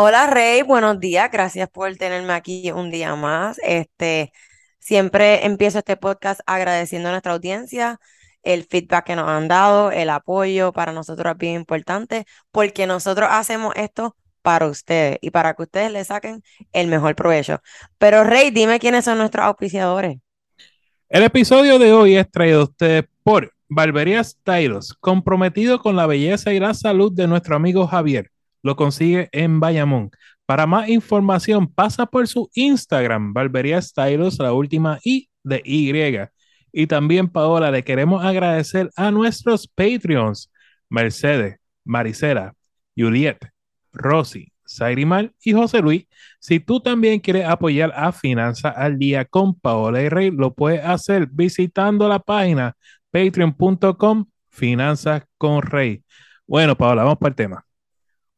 Hola, Rey. Buenos días. Gracias por tenerme aquí un día más. Este, siempre empiezo este podcast agradeciendo a nuestra audiencia el feedback que nos han dado, el apoyo para nosotros es bien importante porque nosotros hacemos esto para ustedes y para que ustedes le saquen el mejor provecho. Pero Rey, dime quiénes son nuestros auspiciadores. El episodio de hoy es traído a ustedes por Barberías Tyros, comprometido con la belleza y la salud de nuestro amigo Javier. Lo consigue en Bayamón. Para más información, pasa por su Instagram, Barberías Tyros, la última I de Y. Y también, Paola, le queremos agradecer a nuestros Patreons, Mercedes, Maricela, Juliet, Rosy, Sairimar y José Luis. Si tú también quieres apoyar a Finanzas al Día con Paola y Rey, lo puedes hacer visitando la página patreon.com Finanzas con Rey. Bueno, Paola, vamos para el tema.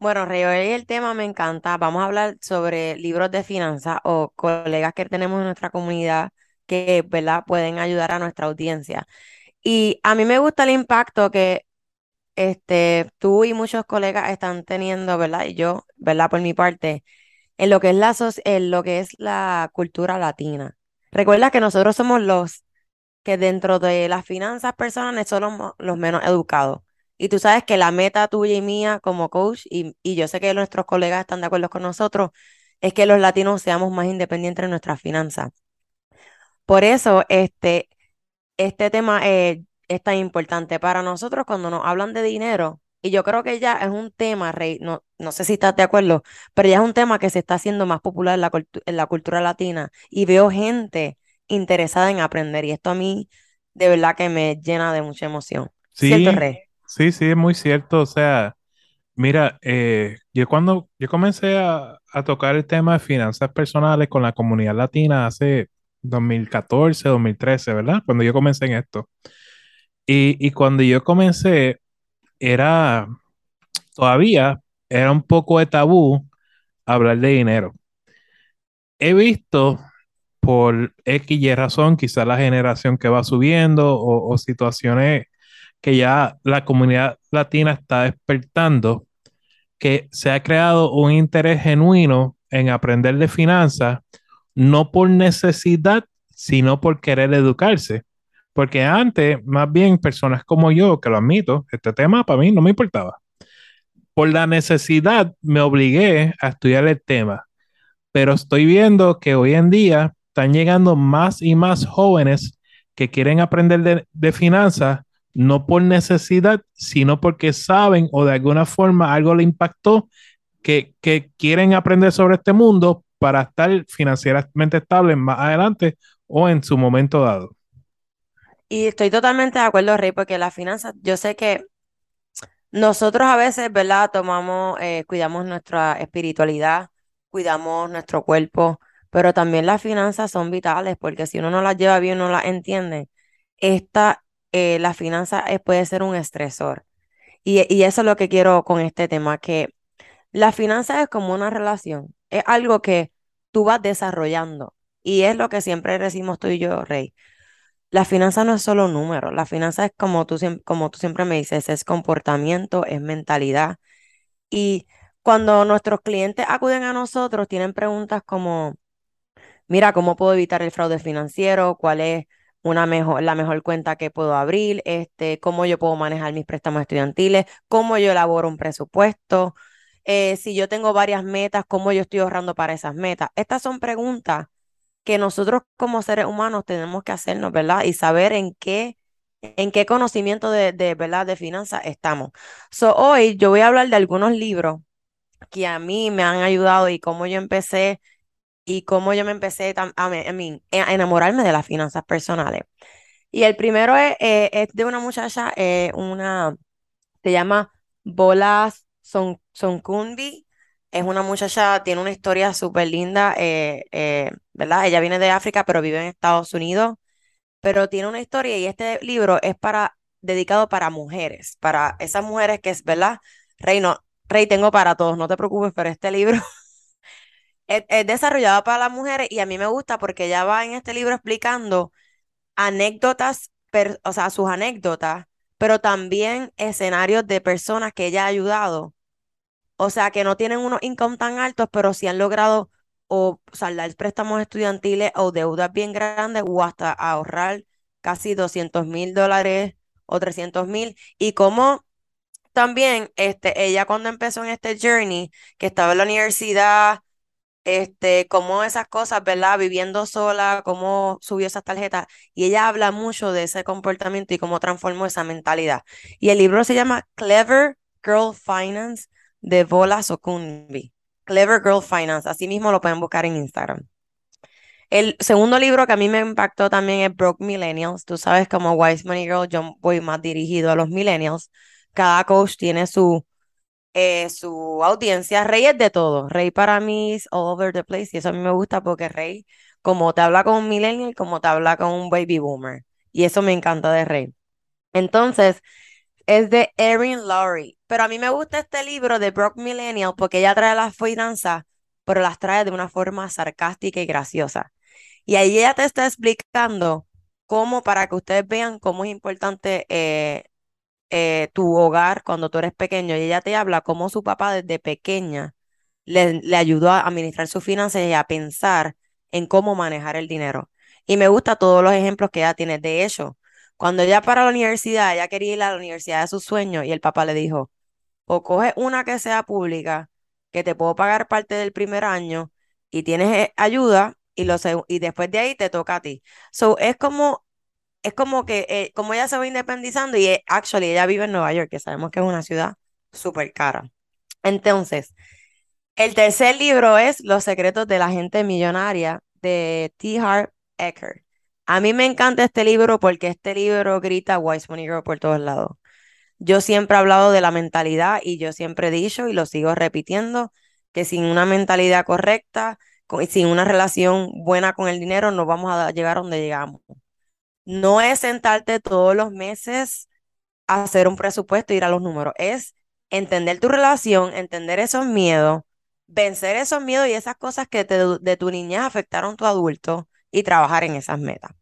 Bueno, Rey, el tema me encanta. Vamos a hablar sobre libros de finanzas o colegas que tenemos en nuestra comunidad que, ¿verdad?, pueden ayudar a nuestra audiencia. Y a mí me gusta el impacto que este, tú y muchos colegas están teniendo, ¿verdad? Y yo, ¿verdad? Por mi parte, en lo que es la, en lo que es la cultura latina. Recuerda que nosotros somos los que dentro de las finanzas personales somos los menos educados. Y tú sabes que la meta tuya y mía como coach, y, y yo sé que nuestros colegas están de acuerdo con nosotros, es que los latinos seamos más independientes en nuestras finanzas. Por eso, este, este tema eh, es tan importante para nosotros cuando nos hablan de dinero. Y yo creo que ya es un tema, Rey, no, no sé si estás de acuerdo, pero ya es un tema que se está haciendo más popular en la, en la cultura latina y veo gente interesada en aprender y esto a mí de verdad que me llena de mucha emoción. Sí, ¿Cierto, Rey? Sí, sí, es muy cierto. O sea, mira, eh, yo cuando yo comencé a, a, tocar el tema de finanzas personales con la comunidad latina hace 2014, 2013, ¿verdad? Cuando yo comencé en esto. Y, cuando yo comencé, era, todavía era un poco de tabú hablar de dinero. He visto por X y razón, quizás la generación que va subiendo o, situaciones que ya la comunidad latina está despertando, que se ha creado un interés genuino en aprender de finanzas, no por necesidad, sino por querer educarse. Porque antes, más bien, personas como yo, que lo admito, este tema para mí no me importaba. Por la necesidad me obligué a estudiar el tema. Pero estoy viendo que hoy en día están llegando más y más jóvenes que quieren aprender de, finanzas, no por necesidad, sino porque saben o de alguna forma algo le impactó, que, que quieren aprender sobre este mundo para estar financieramente estables más adelante o en su momento dado. Y estoy totalmente de acuerdo, Rey, porque las finanzas, yo sé que nosotros a veces, ¿verdad? Tomamos, eh, cuidamos nuestra espiritualidad, cuidamos nuestro cuerpo, pero también las finanzas son vitales, porque si uno no las lleva bien, no las entiende, esta, eh, la finanza puede ser un estresor. Y, y eso es lo que quiero con este tema, que la finanza es como una relación, es algo que tú vas desarrollando. Y es lo que siempre decimos tú y yo, Rey la finanza no es solo un número, la finanza es como tú, como tú siempre me dices, es comportamiento, es mentalidad. Y cuando nuestros clientes acuden a nosotros, tienen preguntas como, mira, ¿cómo puedo evitar el fraude financiero? ¿Cuál es una mejor, la mejor cuenta que puedo abrir? Este, ¿Cómo yo puedo manejar mis préstamos estudiantiles? ¿Cómo yo elaboro un presupuesto? Eh, si yo tengo varias metas, ¿cómo yo estoy ahorrando para esas metas? Estas son preguntas que nosotros como seres humanos tenemos que hacernos, ¿verdad? Y saber en qué, en qué conocimiento de, de ¿verdad? De finanzas estamos. So, hoy yo voy a hablar de algunos libros que a mí me han ayudado y cómo yo empecé y cómo yo me empecé a, a, enamorarme de las finanzas personales. Y el primero es, eh, es de una muchacha, eh, una, se llama Bolas Son, Es una muchacha, tiene una historia súper linda, eh, eh, ¿verdad? Ella viene de África, pero vive en Estados Unidos, pero tiene una historia y este libro es para, dedicado para mujeres, para esas mujeres que es, ¿verdad? Rey, no, Rey, tengo para todos, no te preocupes, pero este libro es, es desarrollado para las mujeres y a mí me gusta porque ella va en este libro explicando anécdotas, per- o sea, sus anécdotas, pero también escenarios de personas que ella ha ayudado o sea, que no tienen unos income tan altos, pero sí han logrado o saldar préstamos estudiantiles o deudas bien grandes o hasta ahorrar casi doscientos mil dólares o trescientos mil. Y como también este, ella cuando empezó en este journey, que estaba en la universidad, este, como esas cosas, ¿verdad? Viviendo sola, cómo subió esas tarjetas. Y ella habla mucho de ese comportamiento y cómo transformó esa mentalidad. Y el libro se llama Clever Girl Finance de Vola Sokunbi. Clever Girl Finance. Así mismo lo pueden buscar en Instagram. El segundo libro que a mí me impactó también es Broke Millennials. Tú sabes, como Wise Money Girl, yo voy más dirigido a los millennials. Cada coach tiene su eh, su audiencia. Rey es de todo. Rey para mí es all over the place y eso a mí me gusta porque Rey, como te habla con un millennial, como te habla con un baby boomer. Y eso me encanta de Rey. Entonces, es de Erin Lowry. Pero a mí me gusta este libro de Brock Millennial porque ella trae las finanzas, pero las trae de una forma sarcástica y graciosa. Y ahí ella te está explicando cómo, para que ustedes vean cómo es importante eh, eh, tu hogar cuando tú eres pequeño y ella te habla cómo su papá desde pequeña le, le ayudó a administrar sus finanzas y a pensar en cómo manejar el dinero. Y me gusta todos los ejemplos que ella tiene. De hecho, cuando ella para la universidad, ella quería ir a la universidad de sus sueños y el papá le dijo, o coge una que sea pública, que te puedo pagar parte del primer año y tienes eh, ayuda y, lo, y después de ahí te toca a ti. So, es como es como que, eh, como ella se va independizando y eh, actually ella vive en Nueva York, que sabemos que es una ciudad súper cara. Entonces, el tercer libro es Los secretos de la gente millonaria de T. Harv Eker. A mí me encanta este libro porque este libro grita Wise Money Girl por todos lados. Yo siempre he hablado de la mentalidad y yo siempre he dicho y lo sigo repitiendo que sin una mentalidad correcta, co- y sin una relación buena con el dinero, no vamos a llegar a donde llegamos. No es sentarte todos los meses a hacer un presupuesto e ir a los números. Es entender tu relación, entender esos miedos, vencer esos miedos y esas cosas que te, de tu niñez afectaron tu adulto y trabajar en esas metas.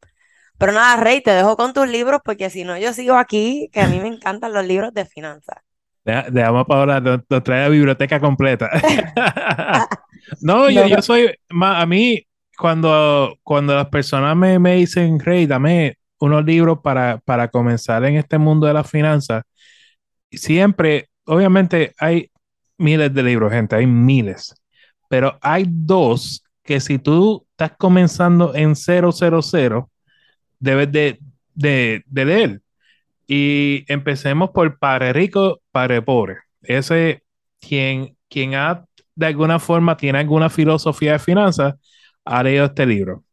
Pero nada, Rey, te dejo con tus libros porque si no yo sigo aquí, que a mí me encantan los libros de finanzas. Deja- Dejamos para ahora, nos, nos trae la biblioteca completa. No, yo, soy, ma- a mí, cuando, cuando las personas me, me dicen, Rey, dame unos libros para, para comenzar en este mundo de las finanzas, siempre, obviamente hay miles de libros, gente, hay miles, pero hay dos que si tú estás comenzando en cero cero cero debes de, de, de leer. Y empecemos por Padre Rico, Padre Pobre. Ese, quien, quien ha, de alguna forma, tiene alguna filosofía de finanzas, ha leído este libro.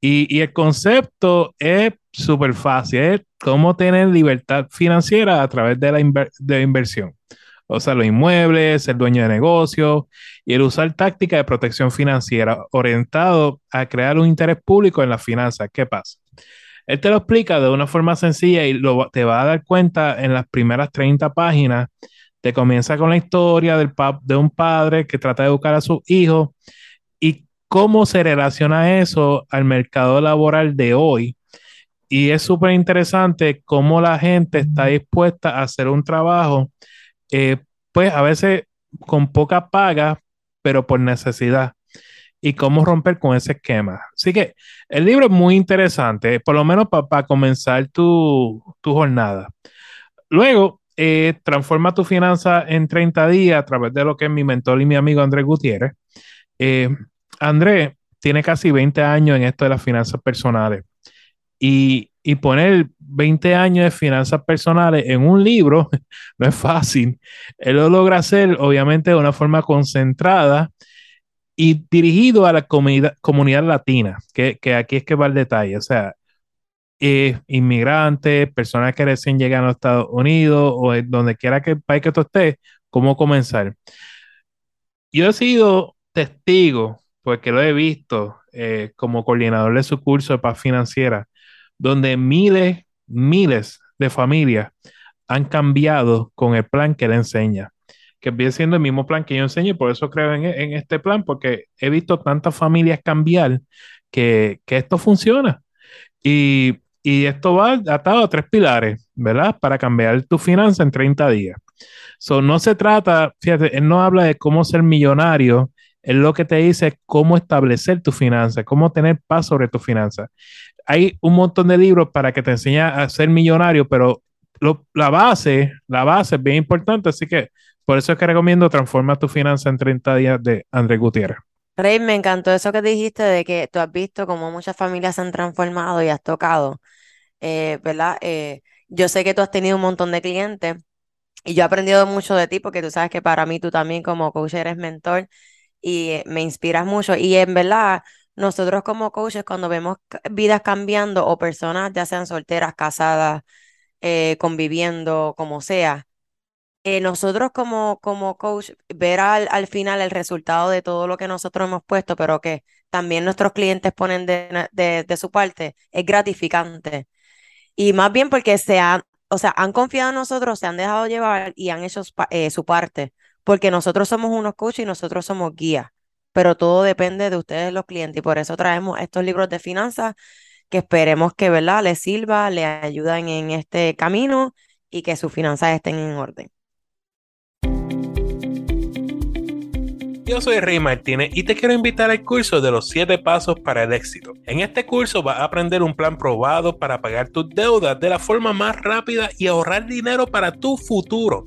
Y, y el concepto es súper fácil, es cómo tener libertad financiera a través de la, de inversión. O sea, los inmuebles, ser dueño de negocios y el usar tácticas de protección financiera orientado a crear un interés público en las finanzas. ¿Qué pasa? Él te lo explica de una forma sencilla y lo, te va a dar cuenta en las primeras 30 páginas. Te comienza con la historia del de un padre que trata de educar a sus hijos y cómo se relaciona eso al mercado laboral de hoy. Y es súper interesante cómo la gente está dispuesta a hacer un trabajo, eh, pues a veces con poca paga, pero por necesidad y cómo romper con ese esquema. Así que el libro es muy interesante, por lo menos para comenzar tu, tu jornada. Luego, eh, transforma tu finanza en 30 días a través de lo que es mi mentor y mi amigo Andrés Gutiérrez. Eh, Andrés tiene casi 20 años en esto de las finanzas personales y, y poner 20 años de finanzas personales en un libro no es fácil. Él lo logra hacer, obviamente, de una forma concentrada y dirigido a la comunidad, comunidad latina, que, que aquí es que va el detalle, o sea, inmigrantes, personas que recién llegan a los Estados Unidos o donde quiera que el país que tú estés, cómo comenzar. yo he sido testigo, porque lo he visto eh, como coordinador de su curso de paz financiera, donde miles, miles de familias han cambiado con el plan que él enseña, que viene siendo el mismo plan que yo enseño, y por eso creo en, en este plan, porque he visto tantas familias cambiar que, que esto funciona. Y, y esto va atado a tres pilares, ¿verdad? Para cambiar tu finanza en 30 días. So, no se trata, fíjate, él no habla de cómo ser millonario, él lo que te dice es cómo establecer tu finanza, cómo tener paz sobre tu finanza. Hay un montón de libros para que te enseñe a ser millonario, pero lo, la base, la base es bien importante, así que por eso es que recomiendo Transforma tu finanza en 30 días de Andrés Gutiérrez. Rey, me encantó eso que dijiste de que tú has visto cómo muchas familias se han transformado y has tocado, eh, ¿verdad? Eh, yo sé que tú has tenido un montón de clientes y yo he aprendido mucho de ti porque tú sabes que para mí tú también como coach eres mentor y eh, me inspiras mucho. Y en verdad, nosotros como coaches cuando vemos vidas cambiando o personas ya sean solteras, casadas, conviviendo, como sea, eh, nosotros como, como coach, ver al, al, final el resultado de todo lo que nosotros hemos puesto, pero que también nuestros clientes ponen de, de, de su parte, es gratificante. Y más bien porque se han, o sea, han confiado en nosotros, se han dejado llevar y han hecho eh, su parte, porque nosotros somos unos coaches y nosotros somos guías, pero todo depende de ustedes los clientes y por eso traemos estos libros de finanzas que esperemos que, ¿verdad?, les sirva, les ayuden en este camino y que sus finanzas estén en orden. Yo soy Rey Martínez y te quiero invitar al curso de los 7 pasos para el éxito. En este curso vas a aprender un plan probado para pagar tus deudas de la forma más rápida y ahorrar dinero para tu futuro.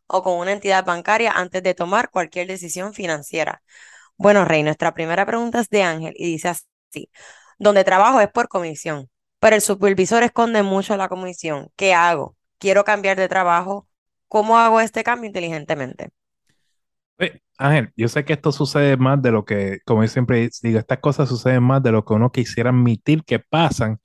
o con una entidad bancaria antes de tomar cualquier decisión financiera. Bueno, Rey, nuestra primera pregunta es de Ángel y dice así, donde trabajo es por comisión, pero el supervisor esconde mucho la comisión. ¿Qué hago? Quiero cambiar de trabajo. ¿Cómo hago este cambio inteligentemente? Ángel, yo sé que esto sucede más de lo que, como yo siempre digo, estas cosas suceden más de lo que uno quisiera admitir que pasan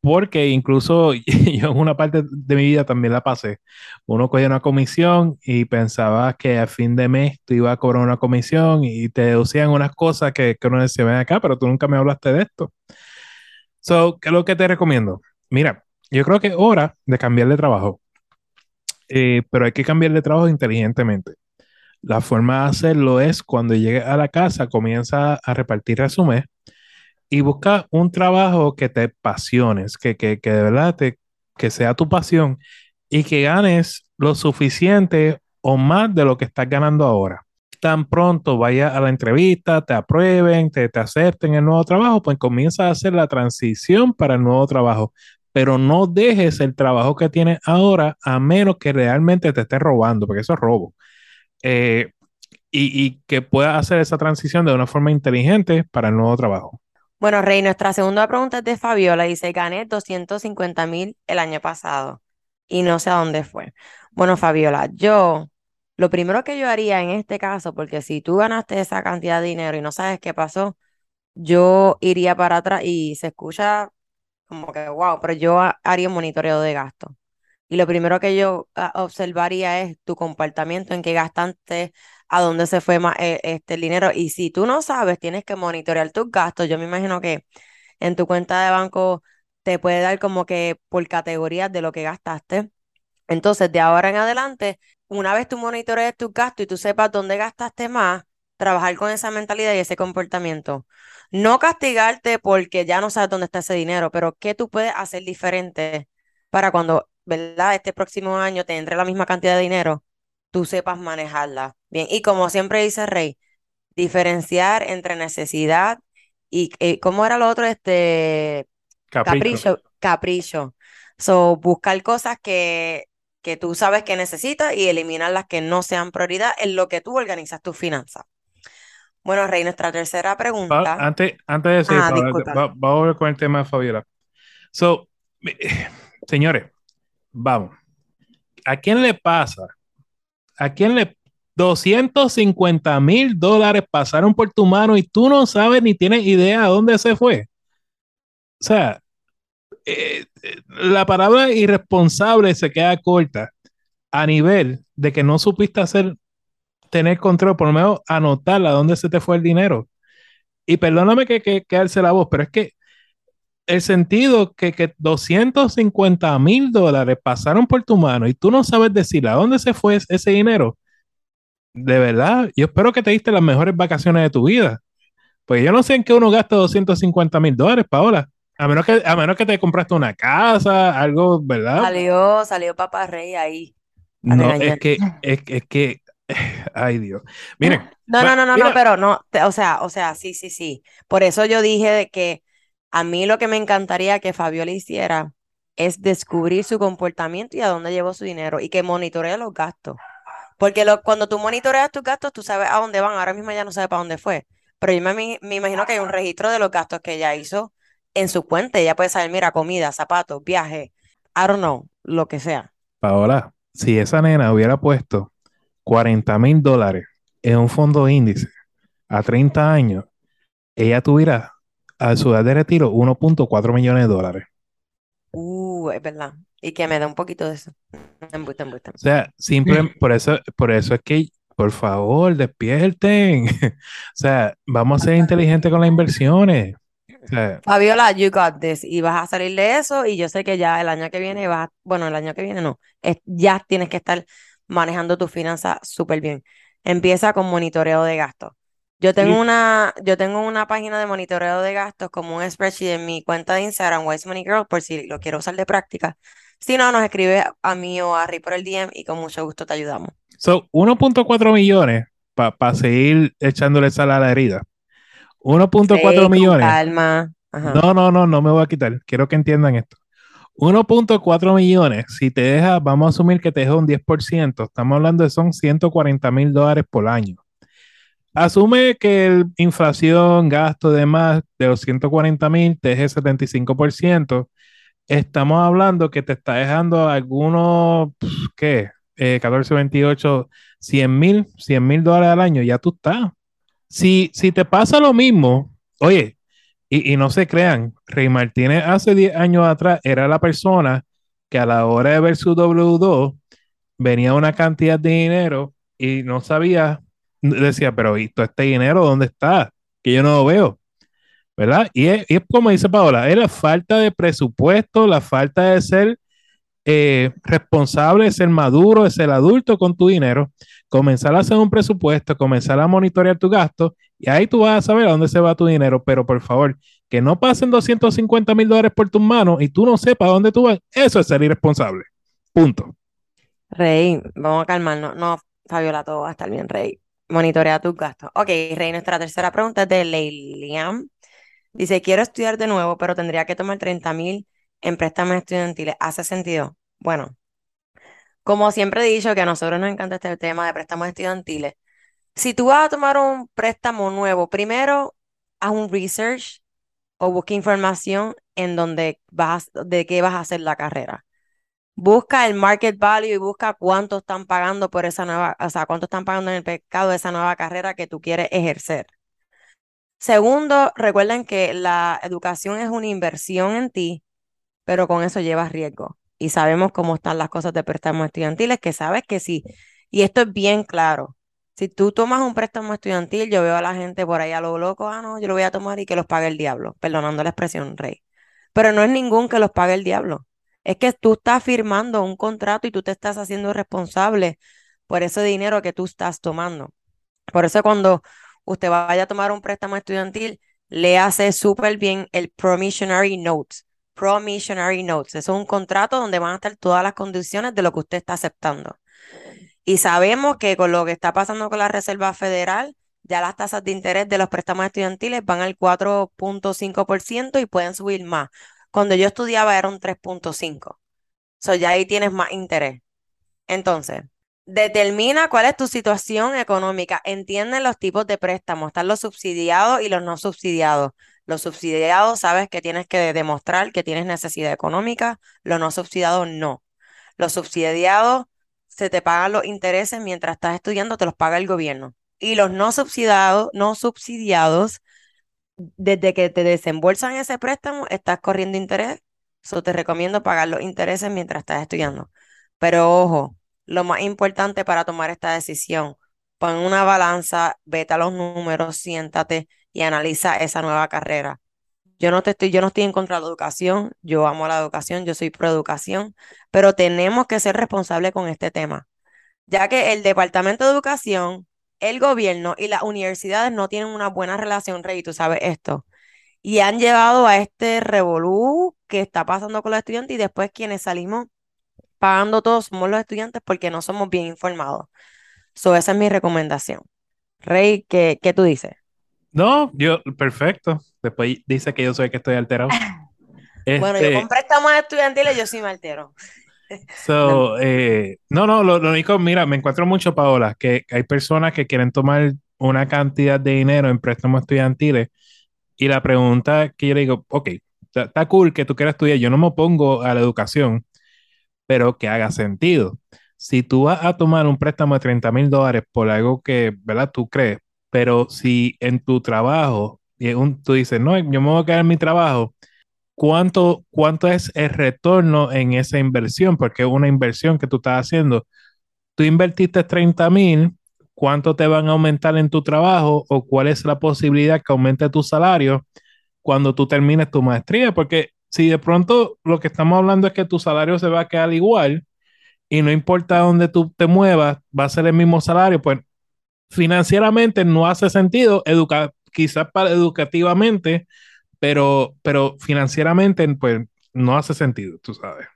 porque incluso yo en una parte de mi vida también la pasé. Uno cogía una comisión y pensaba que a fin de mes tú ibas a cobrar una comisión y te deducían unas cosas que, que uno decía, ven acá, pero tú nunca me hablaste de esto. So, ¿qué es lo que te recomiendo? Mira, yo creo que es hora de cambiar de trabajo, eh, pero hay que cambiar de trabajo inteligentemente. La forma de hacerlo es cuando llegues a la casa, comienza a repartir resumen y busca un trabajo que te pasiones, que, que, que de verdad te, que sea tu pasión y que ganes lo suficiente o más de lo que estás ganando ahora. Tan pronto vaya a la entrevista, te aprueben, te, te acepten el nuevo trabajo, pues comienza a hacer la transición para el nuevo trabajo. Pero no dejes el trabajo que tienes ahora a menos que realmente te esté robando, porque eso es robo. Eh, y, y que puedas hacer esa transición de una forma inteligente para el nuevo trabajo. Bueno, Rey, nuestra segunda pregunta es de Fabiola. Dice, gané 250 mil el año pasado y no sé a dónde fue. Bueno, Fabiola, yo, lo primero que yo haría en este caso, porque si tú ganaste esa cantidad de dinero y no sabes qué pasó, yo iría para atrás y se escucha como que, wow, pero yo haría un monitoreo de gasto. Y lo primero que yo ah, observaría es tu comportamiento, en qué gastaste, a dónde se fue más, eh, este, el dinero. Y si tú no sabes, tienes que monitorear tus gastos. Yo me imagino que en tu cuenta de banco te puede dar como que por categorías de lo que gastaste. Entonces, de ahora en adelante, una vez tú monitorees tus gastos y tú sepas dónde gastaste más, trabajar con esa mentalidad y ese comportamiento. No castigarte porque ya no sabes dónde está ese dinero, pero qué tú puedes hacer diferente para cuando, ¿verdad? Este próximo año te entre la misma cantidad de dinero, tú sepas manejarla. Bien, y como siempre dice Rey, diferenciar entre necesidad y, eh, ¿cómo era lo otro? Este, Capricho. capricho, capricho. So, buscar cosas que, que tú sabes que necesitas y eliminar las que no sean prioridad en lo que tú organizas tus finanzas. Bueno, Rey, nuestra tercera pregunta. antes, antes de seguir, Ah, va- vamos a ver con el tema de Fabiola. So, señores, vamos. ¿A quién le pasa? ¿A quién le 250 mil dólares pasaron por tu mano y tú no sabes ni tienes idea a dónde se fue? O sea, eh, eh, la palabra irresponsable se queda corta a nivel de que no supiste hacer, tener control, por lo menos anotar a dónde se te fue el dinero. Y perdóname que, que, alce la voz, pero es que el sentido que, que 250 mil dólares pasaron por tu mano y tú no sabes decir a dónde se fue ese dinero, de verdad, yo espero que te diste las mejores vacaciones de tu vida. Pues yo no sé en qué uno gasta 250 mil dólares, Paola. A menos, que, a menos que te compraste una casa, algo, ¿verdad? Salió, salió Papá Rey ahí. No, es que, es, que- es que, ay Dios. Miren, No, no, no, no, mira, no, pero no, te- o sea, o sea, sí, sí, sí. Por eso yo dije de que a mí lo que me encantaría que Fabiola hiciera es descubrir su comportamiento y a dónde llevó su dinero y que monitoree los gastos. Porque lo, cuando tú monitoreas tus gastos, tú sabes a dónde van. Ahora mismo ya no sabe para dónde fue. Pero yo me, imagino que hay un registro de los gastos que ella hizo en su cuenta. Ella puede saber, mira, comida, zapatos, viaje, I don't know, lo que sea. Paola, si esa nena hubiera puesto 40 mil dólares en un fondo índice a 30 años, ella tuviera a su edad de retiro 1.4 millones de dólares. Uh, es verdad. Y que me da un poquito de eso. Embuste, embuste. O sea, simple, por eso, por eso es que, por favor, despierten. O sea, vamos a ser inteligentes con las inversiones. O sea, Fabiola, you got this. Y vas a salir de eso. Y yo sé que ya el año que viene vas, a- bueno, el año que viene no, es- ya tienes que estar manejando tus finanzas súper bien. Empieza con monitoreo de gastos. Yo tengo Sí. una, yo tengo una página de monitoreo de gastos como un spreadsheet en mi cuenta de Instagram, Wise Money Girl, por si lo quiero usar de práctica. Si no, nos escribe a mí o a Ri por el DM y con mucho gusto te ayudamos. so, 1.4 millones para seguir echándole sal a la herida. 1.4 Rey, con millones. calma. Ajá. No, no, no, no me voy a quitar. Quiero que entiendan esto. 1.4 millones, si te deja, vamos a asumir que te deja un 10%, estamos hablando de son 140 mil dólares por año. Asume que el inflación, gasto, demás, de los 140 mil te deje 75%. Estamos hablando que te está dejando algunos, ¿qué? Eh, 14, 28, 100 mil, 100 mil dólares al año, ya tú estás. Si, si te pasa lo mismo, oye, y, y no se crean, Rey Martínez hace 10 años atrás era la persona que a la hora de ver su W2 venía una cantidad de dinero y no sabía, decía, pero ¿y todo este dinero dónde está? Que yo no lo veo, ¿verdad? Y es, y es como dice Paola, es la falta de presupuesto, la falta de ser eh, responsable, de ser maduro, de ser adulto con tu dinero, comenzar a hacer un presupuesto, comenzar a monitorear tu gasto y ahí tú vas a saber a dónde se va tu dinero, pero por favor, que no pasen 250 mil dólares por tus manos y tú no sepas a dónde tú vas, eso es ser irresponsable. Punto. Rey, vamos a calmarnos. No, Fabiola, todo va a estar bien, Rey. Monitorea tus gastos. Ok, Rey, nuestra tercera pregunta es de Leiliam. Dice, quiero estudiar de nuevo, pero tendría que tomar 30 mil en préstamos estudiantiles. ¿Hace sentido? Bueno, como siempre he dicho que a nosotros nos encanta este tema de préstamos estudiantiles. Si tú vas a tomar un préstamo nuevo, primero haz un research o busca información en donde vas, de qué vas a hacer la carrera. Busca el market value y busca cuánto están pagando por esa nueva, o sea, cuánto están pagando en el mercado de esa nueva carrera que tú quieres ejercer. Segundo, recuerden que la educación es una inversión en ti, pero con eso llevas riesgo. Y sabemos cómo están las cosas de préstamos estudiantiles, que sabes que sí. Y esto es bien claro. Si tú tomas un préstamo estudiantil, yo veo a la gente por ahí a lo loco, ah, no, yo lo voy a tomar y que los pague el diablo, perdonando la expresión, rey. Pero no es ningún que los pague el diablo. Es que tú estás firmando un contrato y tú te estás haciendo responsable por ese dinero que tú estás tomando. Por eso cuando usted vaya a tomar un préstamo estudiantil, le hace súper bien el Promissionary Notes. Promissionary Notes. es un contrato donde van a estar todas las condiciones de lo que usted está aceptando. Y sabemos que con lo que está pasando con la Reserva Federal, ya las tasas de interés de los préstamos estudiantiles van al 4.5% y pueden subir más. Cuando yo estudiaba era un 3.5%. So ya ahí tienes más interés. Entonces, determina cuál es tu situación económica. Entiende los tipos de préstamos. Están los subsidiados y los no subsidiados. Los subsidiados sabes que tienes que demostrar que tienes necesidad económica. Los no subsidiados no. Los subsidiados se te pagan los intereses mientras estás estudiando, te los paga el gobierno. Y los no subsidiados, no subsidiados, desde que te desembolsan ese préstamo, estás corriendo interés. So te recomiendo pagar los intereses mientras estás estudiando. Pero ojo, lo más importante para tomar esta decisión, pon una balanza, vete a los números, siéntate y analiza esa nueva carrera. Yo no te estoy, yo no estoy en contra de la educación, yo amo la educación, yo soy pro educación, pero tenemos que ser responsables con este tema, ya que el Departamento de Educación, el gobierno y las universidades no tienen una buena relación, Rey, tú sabes esto, y han llevado a este revolú que está pasando con los estudiantes y después quienes salimos pagando todos somos los estudiantes porque no somos bien informados. So, esa es mi recomendación. Rey, ¿qué, qué tú dices? No, yo, perfecto. Después dice que yo soy el que estoy alterado. bueno, yo este con préstamos estudiantiles yo sí me altero. So, eh, no, no, lo, único, mira, me encuentro mucho, Paola, que hay personas que quieren tomar una cantidad de dinero en préstamos estudiantiles y la pregunta que yo le digo, ok, está cool que tú quieras estudiar, yo no me opongo a la educación, pero que haga sentido. Si tú vas a tomar un préstamo de 30 mil dólares por algo que, ¿verdad? Tú crees, pero si en tu trabajo, tú dices, no, yo me voy a quedar en mi trabajo, ¿cuánto, ¿cuánto es el retorno en esa inversión? Porque es una inversión que tú estás haciendo. Tú invertiste 30 mil, ¿cuánto te van a aumentar en tu trabajo o cuál es la posibilidad que aumente tu salario cuando tú termines tu maestría? Porque si de pronto lo que estamos hablando es que tu salario se va a quedar igual y no importa dónde tú te muevas, va a ser el mismo salario, pues financieramente no hace sentido, educa quizás para educativamente, pero, pero financieramente pues no hace sentido, tú sabes.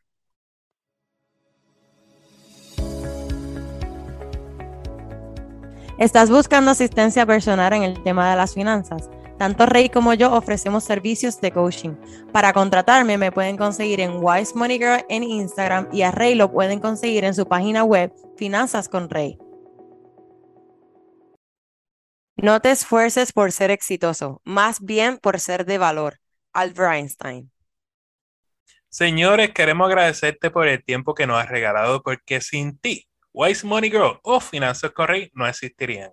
¿Estás buscando asistencia personal en el tema de las finanzas? Tanto Rey como yo ofrecemos servicios de coaching. Para contratarme me pueden conseguir en Wise Money Girl en Instagram y a Rey lo pueden conseguir en su página web Finanzas con Rey. No te esfuerces por ser exitoso, más bien por ser de valor. Albert Einstein. Señores, queremos agradecerte por el tiempo que nos has regalado porque sin ti, Wise Money Girl o Finanzas Correy no existirían.